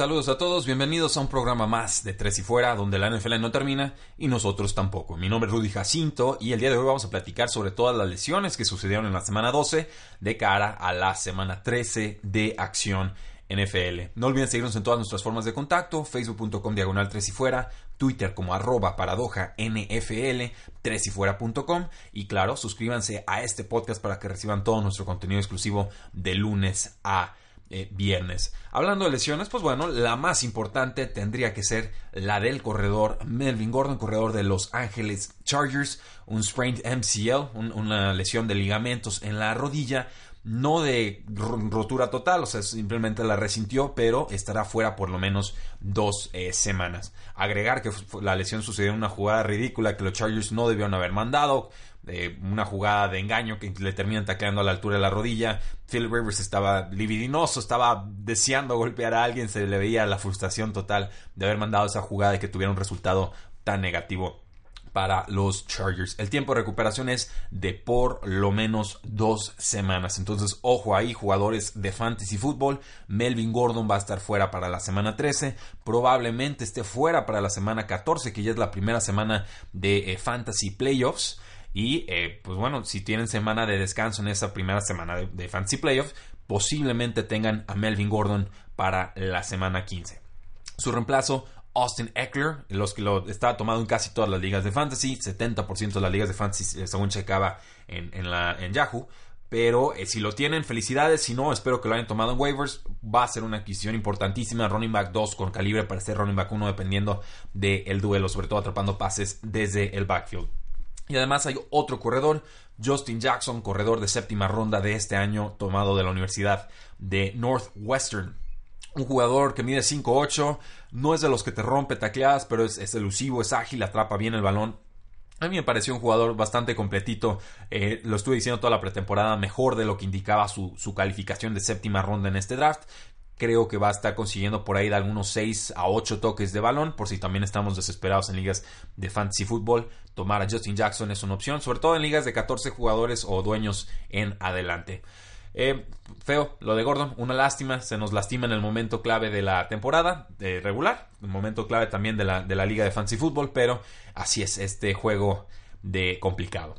Saludos a todos, bienvenidos a un programa más de Tres y Fuera, donde la NFL no termina y nosotros tampoco. Mi nombre es Rudy Jacinto y el día de hoy vamos a platicar sobre todas las lesiones que sucedieron en la semana 12 de cara a la semana 13 de acción NFL. No olviden seguirnos en todas nuestras formas de contacto, facebook.com diagonal 3 y fuera, Twitter como arroba paradoja NFL, 3 y fuera.com y claro, suscríbanse a este podcast para que reciban todo nuestro contenido exclusivo de lunes a eh, viernes. Hablando de lesiones, pues bueno, la más importante tendría que ser la del corredor Melvin Gordon, corredor de Los Ángeles Chargers, un sprained MCL, una lesión de ligamentos en la rodilla, no de rotura total, o sea, simplemente la resintió, pero estará fuera por lo menos dos eh, semanas. Agregar que la lesión sucedió en una jugada ridícula que los Chargers no debieron haber mandado, una jugada de engaño que le terminan tacleando a la altura de la rodilla. Phil Rivers estaba libidinoso, estaba deseando golpear a alguien, se le veía la frustración total de haber mandado esa jugada y que tuviera un resultado tan negativo para los Chargers. El tiempo de recuperación es de por lo menos dos semanas. Entonces, ojo ahí, jugadores de fantasy fútbol. Melvin Gordon va a estar fuera para la semana 13. Probablemente esté fuera para la semana 14, que ya es la primera semana de eh, fantasy playoffs. Y eh, pues bueno, si tienen semana de descanso en esa primera semana de, Fantasy Playoffs, posiblemente tengan a Melvin Gordon para la semana 15. Su reemplazo, Austin Eckler, los que lo está tomado en casi todas las ligas de fantasy, 70% de las ligas de fantasy, eh, según checaba en, en Yahoo. Pero eh, si lo tienen, felicidades. Si no, espero que lo hayan tomado en waivers. Va a ser una adquisición importantísima. Running back 2 con calibre para ser running back 1, dependiendo del duelo, sobre todo atrapando pases desde el backfield. Y además hay otro corredor, Justin Jackson, corredor de séptima ronda de este año, tomado de la Universidad de Northwestern. Un jugador que mide 5'8, no es de los que te rompe tacleadas, pero es, elusivo, es ágil, atrapa bien el balón. A mí me pareció un jugador bastante completito. Eh, lo estuve diciendo toda la pretemporada, mejor de lo que indicaba su, su, calificación de séptima ronda en este draft creo que va a estar consiguiendo por ahí de algunos 6 a 8 toques de balón, por si también estamos desesperados en ligas de fantasy fútbol, tomar a Justin Jackson es una opción, sobre todo en ligas de 14 jugadores o dueños en adelante. Eh, feo, lo de Gordon, una lástima, se nos lastima en el momento clave de la temporada de regular, un momento clave también de la, de la liga de fantasy fútbol, pero así es este juego de complicado.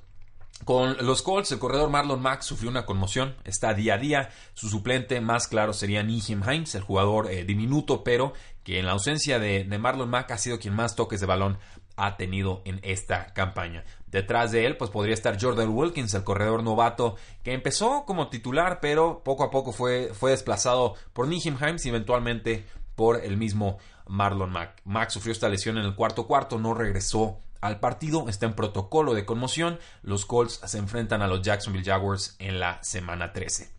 Con los Colts, el corredor Marlon Mack sufrió una conmoción, está día a día. Su suplente más claro sería Nihim Hines, el jugador eh, diminuto, pero que en la ausencia de, Marlon Mack ha sido quien más toques de balón ha tenido en esta campaña. Detrás de él, pues podría estar Jordan Wilkins, el corredor novato, que empezó como titular, pero poco a poco fue, fue desplazado por Nihim Hines y eventualmente por el mismo Marlon Mack. Mack sufrió esta lesión en el cuarto cuarto, no regresó al partido, está en protocolo de conmoción. Los Colts se enfrentan a los Jacksonville Jaguars en la semana 13.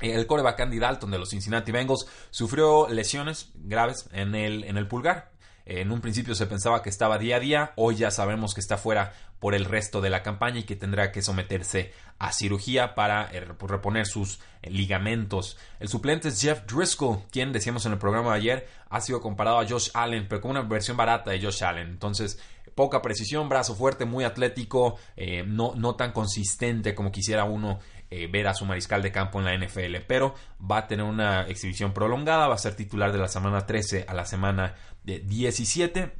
El coreback Andy Dalton de los Cincinnati Bengals sufrió lesiones graves en el, en el pulgar. En un principio se pensaba que estaba día a día, hoy ya sabemos que está fuera por el resto de la campaña y que tendrá que someterse a cirugía para eh, reponer sus ligamentos. El suplente es Jeff Driscoll, quien decíamos en el programa de ayer ha sido comparado a Josh Allen, pero con una versión barata de Josh Allen. Entonces, poca precisión, brazo fuerte, muy atlético, eh, no, no tan consistente como quisiera uno eh, ver a su mariscal de campo en la NFL, pero va a tener una exhibición prolongada, va a ser titular de la semana 13 a la semana 17.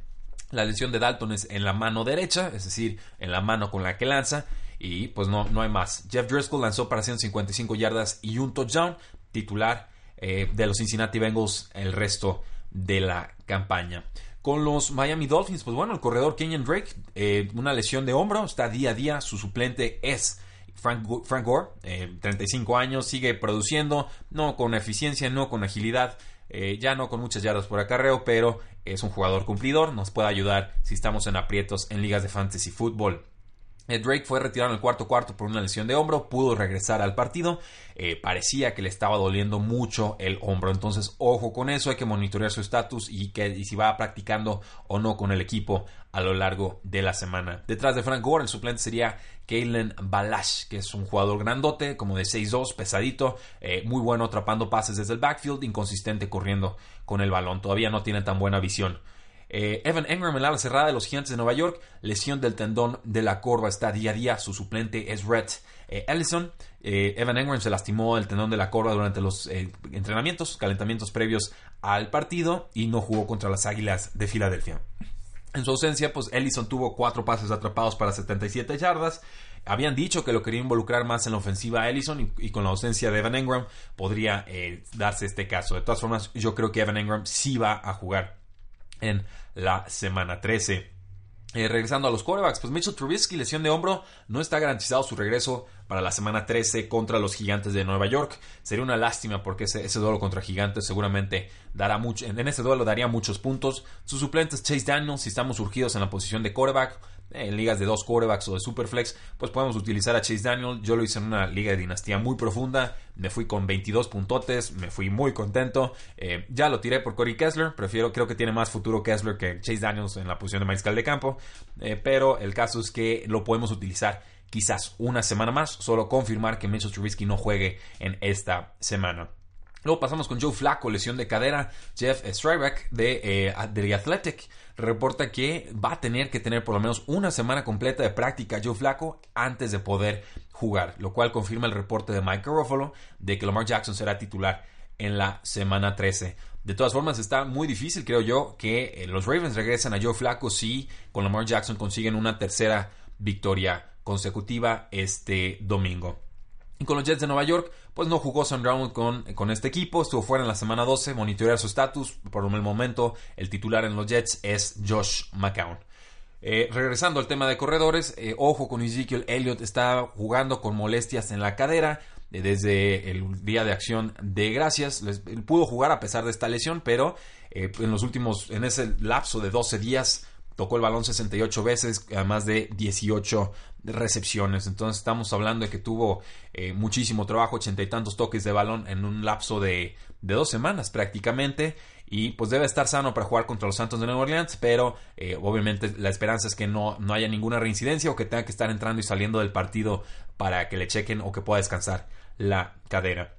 La lesión de Dalton es en la mano derecha, es decir, en la mano con la que lanza, y pues no, no hay más. Jeff Driscoll lanzó para 155 yardas y un touchdown, titular eh, de los Cincinnati Bengals el resto de la campaña. Con los Miami Dolphins, pues bueno, el corredor Kenyon Drake, eh, una lesión de hombro, está día a día, su suplente es Frank, Gore, 35 eh, años, sigue produciendo, no con eficiencia, no con agilidad, eh, ya no con muchas yardas por acarreo, pero es un jugador cumplidor, nos puede ayudar si estamos en aprietos en ligas de fantasy fútbol. Eh, Drake fue retirado en el cuarto cuarto por una lesión de hombro, pudo regresar al partido, eh, parecía que le estaba doliendo mucho el hombro, entonces ojo con eso, hay que monitorear su estatus y, que, si va practicando o no con el equipo a lo largo de la semana. Detrás de Frank Gore, el suplente sería Kalen Balash, que es un jugador grandote, como de 6'2, pesadito, eh, muy bueno atrapando pases desde el backfield, inconsistente corriendo con el balón, todavía no tiene tan buena visión. Eh, Evan Engram en la cerrada de los Gigantes de Nueva York, lesión del tendón de la corva, está día a día. Su suplente es Rhett eh, Ellison. Eh, Evan Engram se lastimó el tendón de la corva durante los entrenamientos, calentamientos previos al partido y no jugó contra las Águilas de Filadelfia. En su ausencia, pues Ellison tuvo cuatro pases atrapados para 77 yardas. Habían dicho que lo quería involucrar más en la ofensiva a Ellison y, con la ausencia de Evan Engram podría darse este caso. De todas formas, yo creo que Evan Engram sí va a jugar en la semana 13. Eh, regresando a los quarterbacks, pues Mitchell Trubisky, lesión de hombro, no está garantizado su regreso para la semana 13 contra los Gigantes de Nueva York. Sería una lástima porque ese, duelo contra Gigantes seguramente dará mucho, en, ese duelo daría muchos puntos. Sus suplentes Chase Daniels, si estamos surgidos en la posición de quarterback, en ligas de dos quarterbacks o de superflex, pues podemos utilizar a Chase Daniel. Yo lo hice en una liga de dinastía muy profunda. Me fui con 22 puntotes, me fui muy contento. Eh, ya lo tiré por Corey Kessler. Prefiero, creo que tiene más futuro Kessler que Chase Daniels en la posición de mariscal de campo. Eh, pero el caso es que lo podemos utilizar quizás una semana más. Solo confirmar que Mitchell Trubisky no juegue en esta semana. Luego pasamos con Joe Flacco, lesión de cadera. Jeff Strybeck de, eh, The Athletic reporta que va a tener que tener por lo menos una semana completa de práctica Joe Flacco antes de poder jugar, lo cual confirma el reporte de Mike Ruffalo de que Lamar Jackson será titular en la semana 13. De todas formas, está muy difícil, creo yo, que eh, los Ravens regresen a Joe Flacco si con Lamar Jackson consiguen una tercera victoria consecutiva este domingo. Y con los Jets de Nueva York, pues no jugó Sam Brown con, con este equipo, estuvo fuera en la semana 12, monitorear su estatus. Por el momento, el titular en los Jets es Josh McCown. Eh, regresando al tema de corredores, eh, ojo con Ezekiel Elliott, está jugando con molestias en la cadera eh, desde el día de acción de gracias. pudo jugar a pesar de esta lesión, pero en los últimos, en ese lapso de 12 días, tocó el balón 68 veces, además de 18 recepciones. Entonces estamos hablando de que tuvo eh, muchísimo trabajo, ochenta y tantos toques de balón en un lapso de, dos semanas prácticamente. Y pues debe estar sano para jugar contra los Santos de Nueva Orleans, pero eh, obviamente la esperanza es que no, no haya ninguna reincidencia o que tenga que estar entrando y saliendo del partido para que le chequen o que pueda descansar la cadera.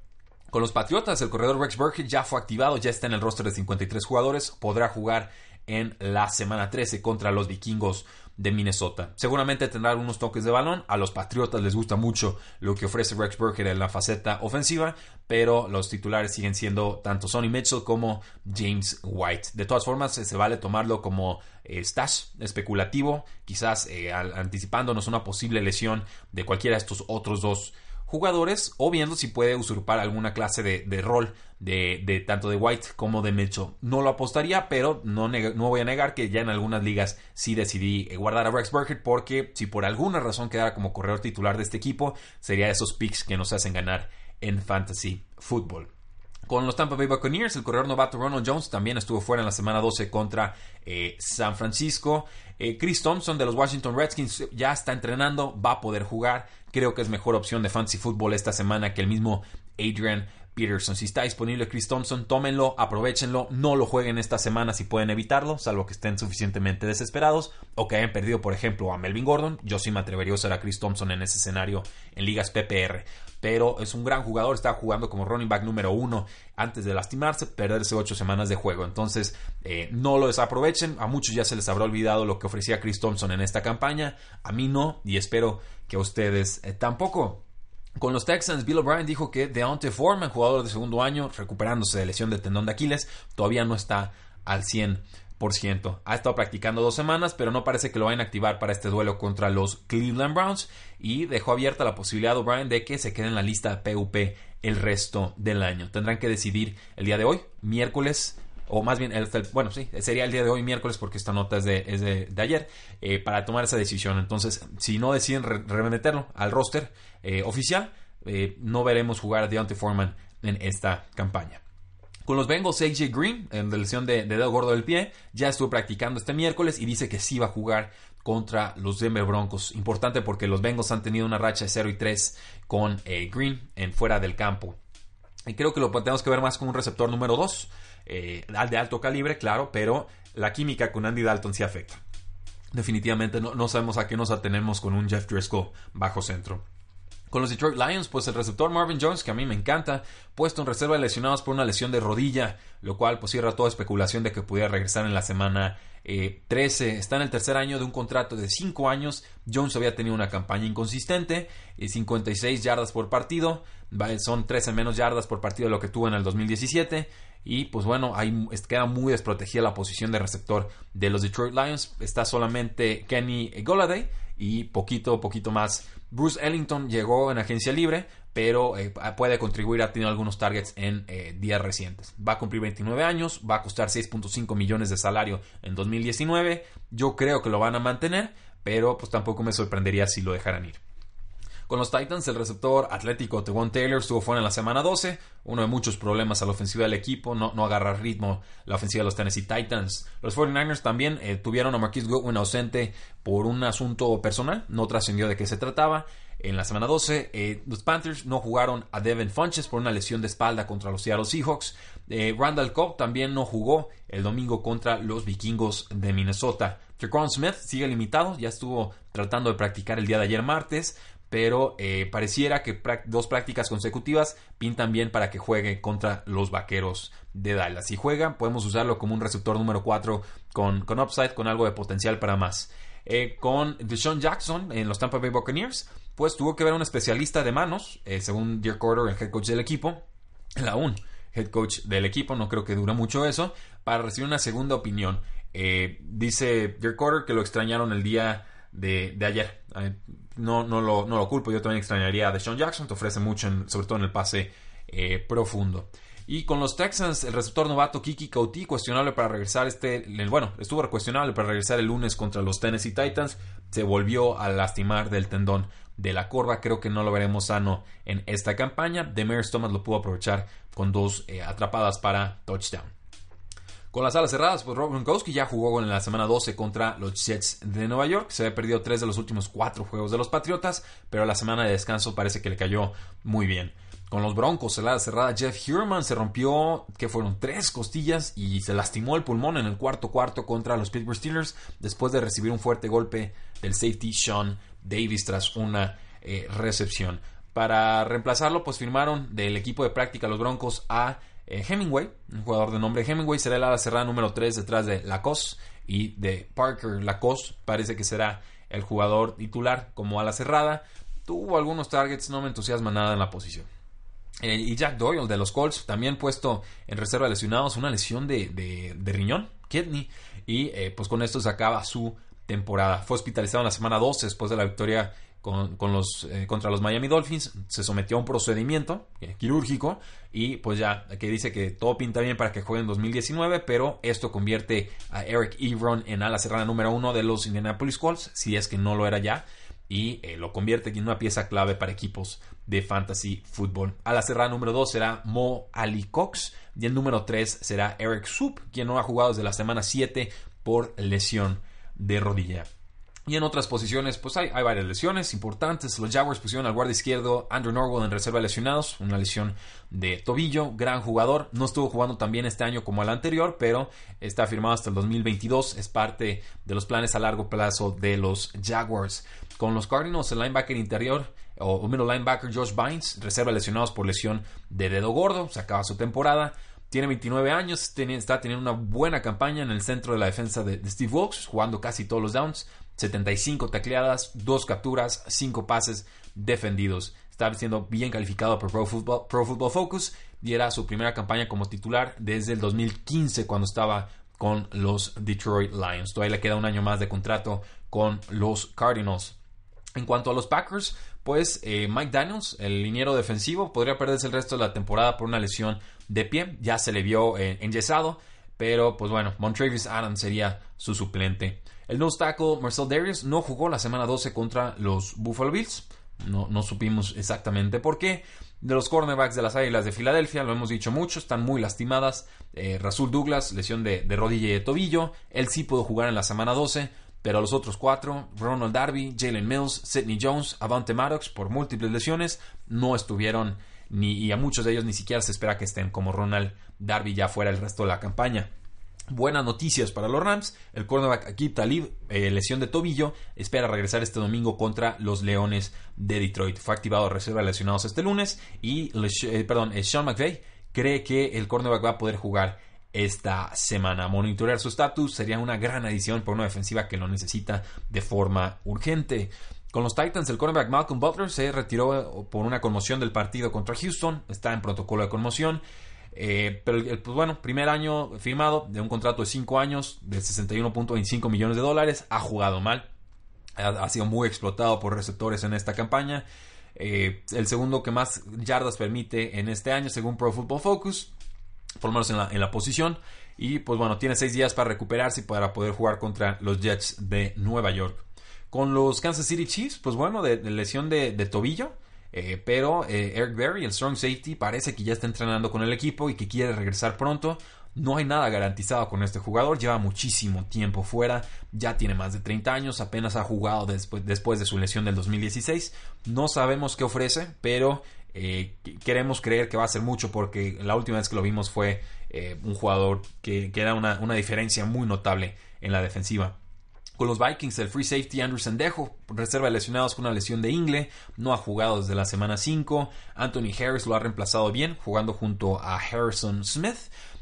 Con los Patriotas, el corredor Rex Burkhead ya fue activado, ya está en el roster de 53 jugadores, podrá jugar en la semana 13 contra los vikingos de Minnesota. Seguramente tendrá algunos toques de balón. A los Patriotas les gusta mucho lo que ofrece Rex Burkhead en la faceta ofensiva, pero los titulares siguen siendo tanto Sonny Mitchell como James White. De todas formas, se vale tomarlo como eh, stash especulativo, quizás eh, anticipándonos una posible lesión de cualquiera de estos otros dos jugadores o viendo si puede usurpar alguna clase de, rol de, tanto de White como de Mitchell. No lo apostaría, pero no, no, voy a negar que ya en algunas ligas sí decidí eh, guardar a Rex Burkhead porque si por alguna razón quedara como corredor titular de este equipo, sería esos picks que nos hacen ganar en fantasy football. Con los Tampa Bay Buccaneers, el corredor novato Ronald Jones también estuvo fuera en la semana 12 contra eh, San Francisco. Eh, Chris Thompson de los Washington Redskins ya está entrenando, va a poder jugar. Creo que es mejor opción de fantasy football esta semana que el mismo Adrian Peterson. Si está disponible Chris Thompson, tómenlo, aprovechenlo, no lo jueguen esta semana si pueden evitarlo, salvo que estén suficientemente desesperados o que hayan perdido, por ejemplo, a Melvin Gordon. Yo sí me atrevería a usar a Chris Thompson en ese escenario en ligas PPR. Pero es un gran jugador, está jugando como running back número uno antes de lastimarse, perderse ocho semanas de juego. Entonces, eh, no lo desaprovechen. A muchos ya se les habrá olvidado lo que ofrecía Chris Thompson en esta campaña. A mí no, y espero que a ustedes eh, tampoco. Con los Texans, Bill O'Brien dijo que Deontay Foreman, jugador de segundo año, recuperándose de lesión de tendón de Aquiles, todavía no está al 100%. Ha estado practicando dos semanas, pero no parece que lo vayan a activar para este duelo contra los Cleveland Browns y dejó abierta la posibilidad O'Brien de que se quede en la lista PUP el resto del año. Tendrán que decidir el día de hoy, miércoles o más bien, bueno, sí, sería el día de hoy, miércoles, porque esta nota es de, de, ayer, eh, para tomar esa decisión. Entonces, si no deciden remeterlo al roster eh, oficial, eh, no veremos jugar a Deontay Foreman en esta campaña. Con los Bengals, AJ Green, en lesión de, dedo gordo del pie, ya estuvo practicando este miércoles y dice que sí va a jugar contra los Denver Broncos. Importante porque los Bengals han tenido una racha de 0 y 3 con Green en fuera del campo. Y creo que lo tenemos que ver más como un receptor número 2, eh, de alto calibre, claro, pero la química con Andy Dalton sí afecta. Definitivamente no, no sabemos a qué nos atenemos con un Jeff Driscoll bajo centro. Con los Detroit Lions, pues el receptor Marvin Jones, que a mí me encanta, puesto en reserva de lesionados por una lesión de rodilla, lo cual pues cierra toda especulación de que pudiera regresar en la semana 13. Eh, Está en el tercer año de un contrato de 5 años. Jones había tenido una campaña inconsistente, 56 eh, yardas por partido, son 13 menos yardas por partido de lo que tuvo en el 2017. Y pues bueno, ahí queda muy desprotegida la posición de receptor de los Detroit Lions. Está solamente Kenny Goladay y poquito, poquito más. Bruce Ellington llegó en agencia libre, pero eh, puede contribuir a tener algunos targets en eh, días recientes. Va a cumplir 29 años, va a costar 6.5 millones de salario en 2019. Yo creo que lo van a mantener, pero pues tampoco me sorprendería si lo dejaran ir. Con los Titans, el receptor atlético Tewon Taylor estuvo fuera en la semana 12, uno de muchos problemas a la ofensiva del equipo, no, no agarra ritmo la ofensiva de los Tennessee Titans. Los 49ers también eh, tuvieron a Marquise Goodwin ausente por un asunto personal, no trascendió de qué se trataba. En la semana 12, eh, los Panthers no jugaron a Devin Funches por una lesión de espalda contra los Seattle Seahawks. Eh, Randall Cobb también no jugó el domingo contra los vikingos de Minnesota. Trequan Smith sigue limitado, ya estuvo tratando de practicar el día de ayer martes pero eh, pareciera que dos prácticas consecutivas pintan bien para que juegue contra los vaqueros de Dallas. Si juega, podemos usarlo como un receptor número 4 con, con upside, con algo de potencial para más. Eh, con Deshaun Jackson en los Tampa Bay Buccaneers, pues tuvo que ver un especialista de manos, eh, según Dirk Corder, el head coach del equipo, la un head coach del equipo, no creo que dura mucho eso, para recibir una segunda opinión. dice Dirk Corder que lo extrañaron el día de, de ayer no, no, lo, no lo culpo. Yo también extrañaría a Deshaun Jackson, te ofrece mucho, sobre todo en el pase eh, profundo. Y con los Texans, el receptor novato Kiki Kauti, cuestionable para regresar este. Bueno, estuvo cuestionable para regresar el lunes contra los Tennessee Titans. Se volvió a lastimar del tendón de la corva. Creo que no lo veremos sano en esta campaña. Demers Thomas lo pudo aprovechar con dos eh, atrapadas para touchdown. Con las alas cerradas, pues Rob Gronkowski ya jugó en la semana 12 contra los Jets de Nueva York. Se había perdido tres de los últimos cuatro juegos de los Patriotas, pero la semana de descanso parece que le cayó muy bien. Con los Broncos, la ala cerrada, Jeff Hurman se rompió, que fueron tres costillas y se lastimó el pulmón en el cuarto cuarto contra los Pittsburgh Steelers después de recibir un fuerte golpe del safety Sean Davis tras una eh, recepción. Para reemplazarlo, pues firmaron del equipo de práctica los Broncos a eh, Hemingway, un jugador de nombre Hemingway, será el ala cerrada número 3 detrás de Lacoste y de Parker Lacoste. Parece que será el jugador titular como ala cerrada. Tuvo algunos targets, no me entusiasma nada en la posición. Eh, y Jack Doyle de los Colts, también puesto en reserva de lesionados, una lesión de, riñón, kidney, y eh, pues con esto se acaba su temporada. Fue hospitalizado en la semana 12 después de la victoria con, los, eh, contra los Miami Dolphins, se sometió a un procedimiento eh, quirúrgico y pues ya que dice que todo pinta bien para que juegue en 2019, pero esto convierte a Eric Ebron en ala cerrada número uno de los Indianapolis Colts, si es que no lo era ya, y eh, lo convierte en una pieza clave para equipos de fantasy fútbol. A la cerrada número 2 será Mo Ali Cox y el número 3 será Eric Soup, quien no ha jugado desde la semana 7 por lesión de rodilla. Y en otras posiciones, pues hay, hay, varias lesiones importantes. Los Jaguars pusieron al guardia izquierdo Andrew Norwell en reserva de lesionados, una lesión de tobillo, gran jugador. No estuvo jugando tan bien este año como el anterior, pero está firmado hasta el 2022. Es parte de los planes a largo plazo de los Jaguars. Con los Cardinals, el linebacker interior o middle linebacker Josh Bynes, reserva de lesionados por lesión de dedo gordo, se acaba su temporada. Tiene 29 años, está teniendo una buena campaña en el centro de la defensa de, Steve Wilkes, jugando casi todos los downs. 75 tacleadas, 2 capturas, 5 pases defendidos. Está siendo bien calificado por Pro Football, Focus y era su primera campaña como titular desde el 2015 cuando estaba con los Detroit Lions. Todavía le queda un año más de contrato con los Cardinals. En cuanto a los Packers, pues eh, Mike Daniels, el liniero defensivo, podría perderse el resto de la temporada por una lesión de pie. Ya se le vio eh, enyesado, pero pues bueno, Montrevis Adams sería su suplente. El nose tackle Marcel Darius no jugó la semana 12 contra los Buffalo Bills. No, no supimos exactamente por qué. De los cornerbacks de las Águilas de Filadelfia, lo hemos dicho mucho, están muy lastimadas. Eh, Rasul Douglas, lesión de, rodilla y de tobillo. Él sí pudo jugar en la semana 12 Pero los otros cuatro, Ronald Darby, Jalen Mills, Sidney Jones, Avante Maddox, por múltiples lesiones, no estuvieron ni, y a muchos de ellos ni siquiera se espera que estén como Ronald Darby ya fuera el resto de la campaña. Buenas noticias para los Rams. El cornerback Akib Talib, eh, lesión de tobillo, espera regresar este domingo contra los Leones de Detroit. Fue activado reserva lesionados este lunes y eh, perdón, eh, Sean McVay cree que el cornerback va a poder jugar esta semana. Monitorear su estatus sería una gran adición por una defensiva que lo necesita de forma urgente. Con los Titans, el cornerback Malcolm Butler se retiró por una conmoción del partido contra Houston. Está en protocolo de conmoción. Eh, pero pues bueno, primer año firmado de un contrato de 5 años de 61.25 millones de dólares. Ha jugado mal. Ha, sido muy explotado por receptores en esta campaña. Eh, el segundo que más yardas permite en este año, según Pro Football Focus por en la, posición. Y pues bueno, tiene seis días para recuperarse y para poder jugar contra los Jets de Nueva York. Con los Kansas City Chiefs, pues bueno, de, lesión de, tobillo. Eh, pero eh, Eric Berry, el strong safety, parece que ya está entrenando con el equipo y que quiere regresar pronto. No hay nada garantizado con este jugador, lleva muchísimo tiempo fuera, ya tiene más de 30 años, apenas ha jugado después, después de su lesión del 2016. No sabemos qué ofrece, pero eh, queremos creer que va a ser mucho porque la última vez que lo vimos fue un jugador que, que da una, diferencia muy notable en la defensiva. Con los Vikings, el free safety Andrew Sendejo, reserva de lesionados con una lesión de ingle, no ha jugado desde la semana 5. Anthony Harris lo ha reemplazado bien, jugando junto a Harrison Smith.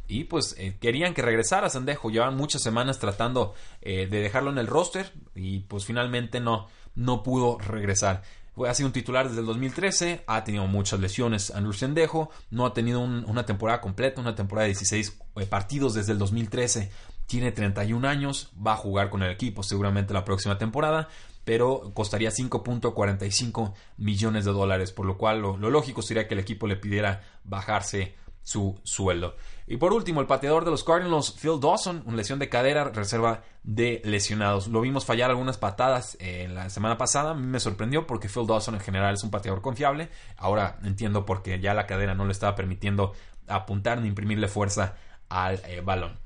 Y pues eh, querían que regresara Sendejo, llevan muchas semanas tratando de dejarlo en el roster y pues finalmente no, no pudo regresar ha sido un titular desde el 2013, ha tenido muchas lesiones Andrew Sendejo, no ha tenido una temporada completa, una temporada de 16 eh, partidos desde el 2013, tiene 31 años, va a jugar con el equipo seguramente la próxima temporada, pero costaría 5.45 millones de dólares, por lo cual lo, lógico sería que el equipo le pidiera bajarse su sueldo. Y por último, el pateador de los Cardinals, Phil Dawson, una lesión de cadera, reserva de lesionados. Lo vimos fallar algunas patadas eh, la semana pasada. Me sorprendió porque Phil Dawson en general es un pateador confiable. Ahora entiendo por qué ya la cadera no le estaba permitiendo apuntar ni imprimirle fuerza al eh, balón.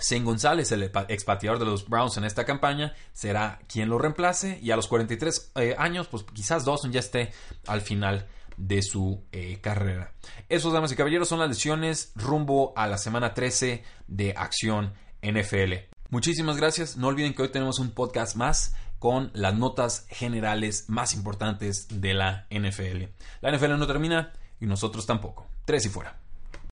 Zane González, el expateador de los Browns en esta campaña, será quien lo reemplace. Y a los 43 eh, años, pues quizás Dawson ya esté al final de su eh, carrera. Esos, damas y caballeros, son las lesiones rumbo a la semana 13 de Acción NFL. Muchísimas gracias. No olviden que hoy tenemos un podcast más con las notas generales más importantes de la NFL. La NFL no termina y nosotros tampoco. Tres y fuera.